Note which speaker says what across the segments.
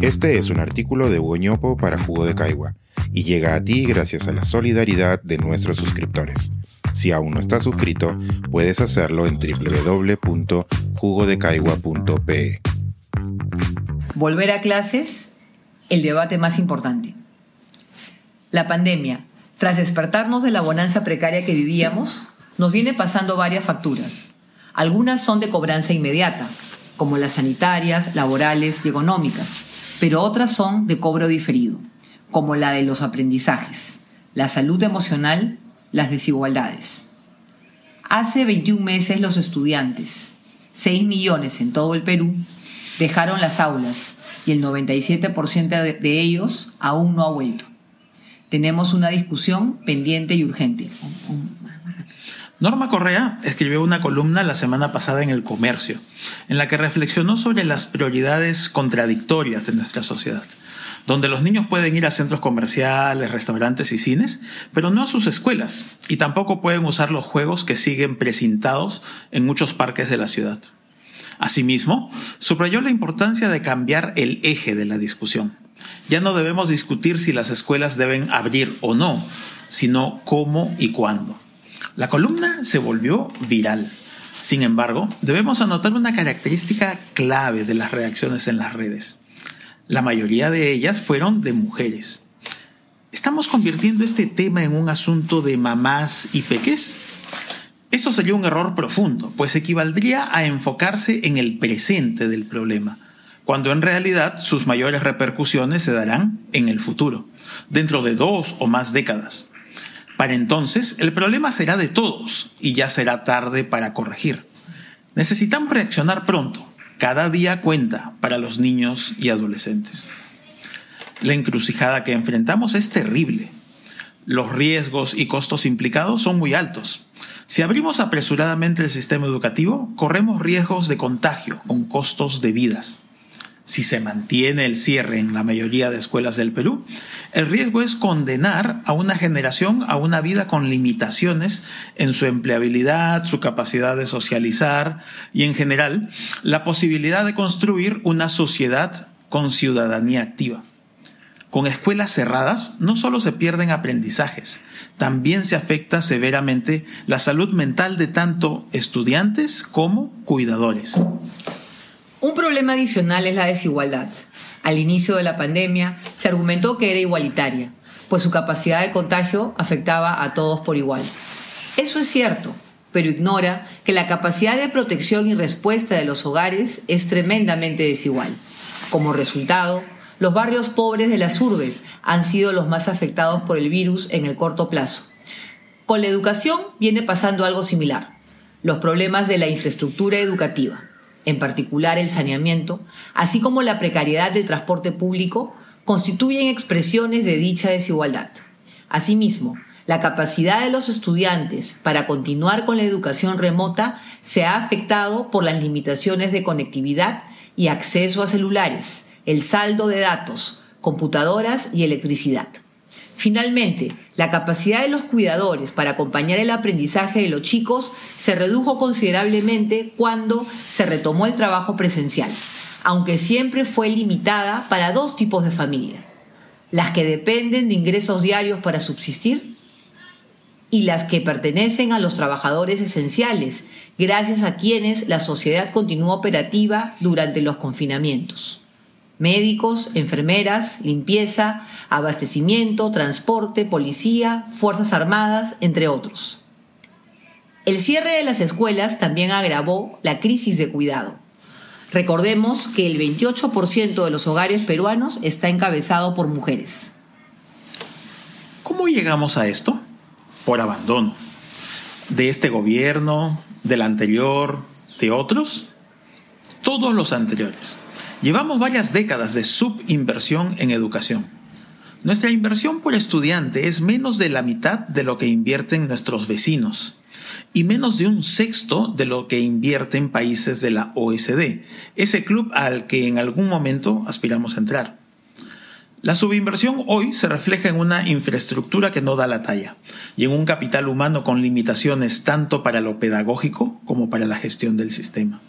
Speaker 1: Este es un artículo de Hugo para Jugo de Caigua y llega a ti gracias a la solidaridad de nuestros suscriptores. Si aún no estás suscrito, puedes hacerlo en www.jugodecaigua.pe.
Speaker 2: Volver a clases, el debate más importante. La pandemia, tras despertarnos de la bonanza precaria que vivíamos, nos viene pasando varias facturas. Algunas son de cobranza inmediata, como las sanitarias, laborales y económicas, pero otras son de cobro diferido, como la de los aprendizajes, la salud emocional, las desigualdades. Hace 21 meses los estudiantes, 6 millones en todo el Perú, dejaron las aulas y el 97% de ellos aún no ha vuelto. Tenemos una discusión pendiente y urgente.
Speaker 3: Norma Correa escribió una columna la semana pasada en El Comercio, en la que reflexionó sobre las prioridades contradictorias de nuestra sociedad, donde los niños pueden ir a centros comerciales, restaurantes y cines, pero no a sus escuelas, y tampoco pueden usar los juegos que siguen precintados en muchos parques de la ciudad. Asimismo, subrayó la importancia de cambiar el eje de la discusión. Ya no debemos discutir si las escuelas deben abrir o no, sino cómo y cuándo. La columna se volvió viral. Sin embargo, debemos anotar una característica clave de las reacciones en las redes. La mayoría de ellas fueron de mujeres. ¿Estamos convirtiendo este tema en un asunto de mamás y peques? Esto sería un error profundo, pues equivaldría a enfocarse en el presente del problema, cuando en realidad sus mayores repercusiones se darán en el futuro, dentro de dos o más décadas. Para entonces, el problema será de todos y ya será tarde para corregir. Necesitamos reaccionar pronto. Cada día cuenta para los niños y adolescentes. La encrucijada que enfrentamos es terrible. Los riesgos y costos implicados son muy altos. Si abrimos apresuradamente el sistema educativo, corremos riesgos de contagio con costos de vidas si se mantiene el cierre en la mayoría de escuelas del Perú, el riesgo es condenar a una generación a una vida con limitaciones en su empleabilidad, su capacidad de socializar y en general la posibilidad de construir una sociedad con ciudadanía activa. Con escuelas cerradas no solo se pierden aprendizajes, también se afecta severamente la salud mental de tanto estudiantes como cuidadores.
Speaker 2: Un problema adicional es la desigualdad. Al inicio de la pandemia se argumentó que era igualitaria, pues su capacidad de contagio afectaba a todos por igual. Eso es cierto, pero ignora que la capacidad de protección y respuesta de los hogares es tremendamente desigual. Como resultado, los barrios pobres de las urbes han sido los más afectados por el virus en el corto plazo. Con la educación viene pasando algo similar. Los problemas de la infraestructura educativa, en particular el saneamiento, así como la precariedad del transporte público, constituyen expresiones de dicha desigualdad. Asimismo, la capacidad de los estudiantes para continuar con la educación remota se ha afectado por las limitaciones de conectividad y acceso a celulares, el saldo de datos, computadoras y electricidad. Finalmente, la capacidad de los cuidadores para acompañar el aprendizaje de los chicos se redujo considerablemente cuando se retomó el trabajo presencial, aunque siempre fue limitada para dos tipos de familia, las que dependen de ingresos diarios para subsistir y las que pertenecen a los trabajadores esenciales, gracias a quienes la sociedad continuó operativa durante los confinamientos médicos, enfermeras, limpieza, abastecimiento, transporte, policía, Fuerzas Armadas, entre otros. El cierre de las escuelas también agravó la crisis de cuidado. Recordemos que el 28% de los hogares peruanos está encabezado por mujeres.
Speaker 3: ¿Cómo llegamos a esto? Por abandono. ¿De este gobierno? ¿Del anterior? ¿De otros? Todos los anteriores. Llevamos varias décadas de subinversión en educación. Nuestra inversión por estudiante es menos de la mitad de lo que invierten nuestros vecinos y menos de un sexto de lo que invierten países de la OSD, ese club al que en algún momento aspiramos a entrar. La subinversión hoy se refleja en una infraestructura que no da la talla y en un capital humano con limitaciones tanto para lo pedagógico como para la gestión del sistema.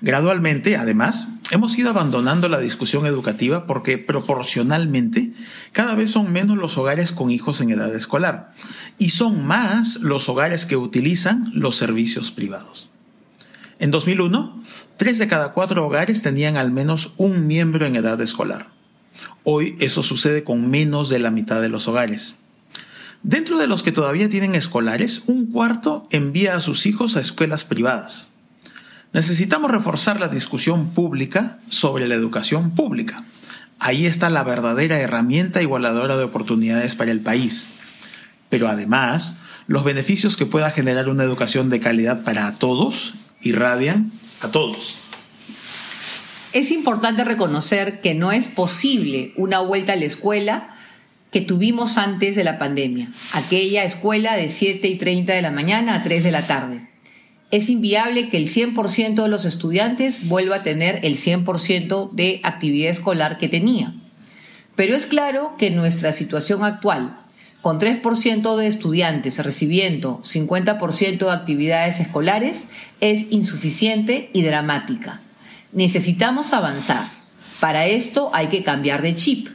Speaker 3: Gradualmente, además, hemos ido abandonando la discusión educativa porque proporcionalmente cada vez son menos los hogares con hijos en edad escolar y son más los hogares que utilizan los servicios privados. En 2001, tres de cada cuatro hogares tenían al menos un miembro en edad escolar. Hoy eso sucede con menos de la mitad de los hogares. Dentro de los que todavía tienen escolares, un cuarto envía a sus hijos a escuelas privadas. Necesitamos reforzar la discusión pública sobre la educación pública. Ahí está la verdadera herramienta igualadora de oportunidades para el país. Pero además, los beneficios que pueda generar una educación de calidad para todos irradian a todos.
Speaker 2: Es importante reconocer que no es posible una vuelta a la escuela que tuvimos antes de la pandemia, aquella escuela de 7 y 30 de la mañana a 3 de la tarde. Es inviable que el 100% de los estudiantes vuelva a tener el 100% de actividad escolar que tenía. Pero es claro que nuestra situación actual, con 3% de estudiantes recibiendo 50% de actividades escolares, es insuficiente y dramática. Necesitamos avanzar. Para esto hay que cambiar de chip.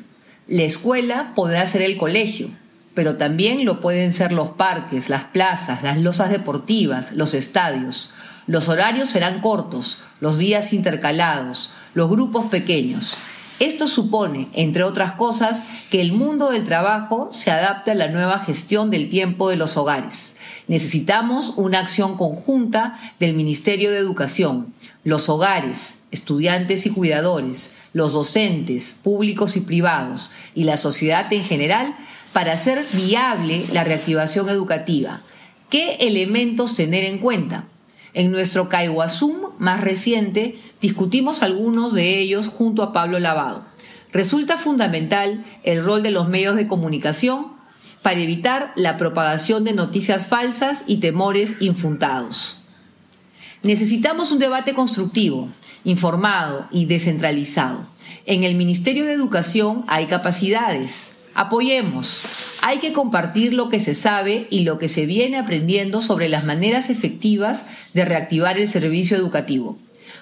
Speaker 2: La escuela podrá ser el colegio, pero también lo pueden ser los parques, las plazas, las losas deportivas, los estadios. Los horarios serán cortos, los días intercalados, los grupos pequeños. Esto supone, entre otras cosas, que el mundo del trabajo se adapte a la nueva gestión del tiempo de los hogares. Necesitamos una acción conjunta del Ministerio de Educación, los hogares, estudiantes y cuidadores, los docentes, públicos y privados, y la sociedad en general para hacer viable la reactivación educativa. ¿Qué elementos tener en cuenta? En nuestro Caiguazum más reciente discutimos algunos de ellos junto a Pablo Lavado. Resulta fundamental el rol de los medios de comunicación para evitar la propagación de noticias falsas y temores infundados. Necesitamos un debate constructivo, informado y descentralizado. En el Ministerio de Educación hay capacidades, Apoyemos. Hay que compartir lo que se sabe y lo que se viene aprendiendo sobre las maneras efectivas de reactivar el servicio educativo.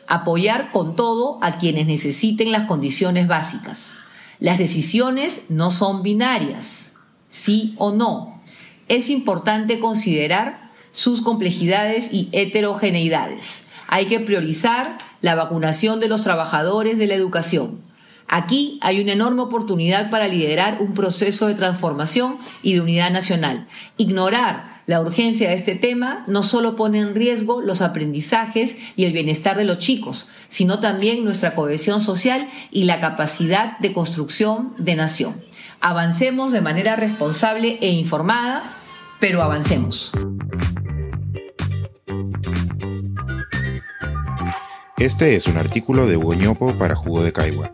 Speaker 2: Apoyar con todo a quienes necesiten las condiciones básicas. Las decisiones no son binarias, sí o no. Es importante considerar sus complejidades y heterogeneidades. Hay que priorizar la vacunación de los trabajadores de la educación Aquí hay una enorme oportunidad para liderar un proceso de transformación y de unidad nacional. Ignorar la urgencia de este tema no solo pone en riesgo los aprendizajes y el bienestar de los chicos, sino también nuestra cohesión social y la capacidad de construcción de nación. Avancemos de manera responsable e informada, pero avancemos.
Speaker 1: Este es un artículo de Hugo para Jugo de Caigua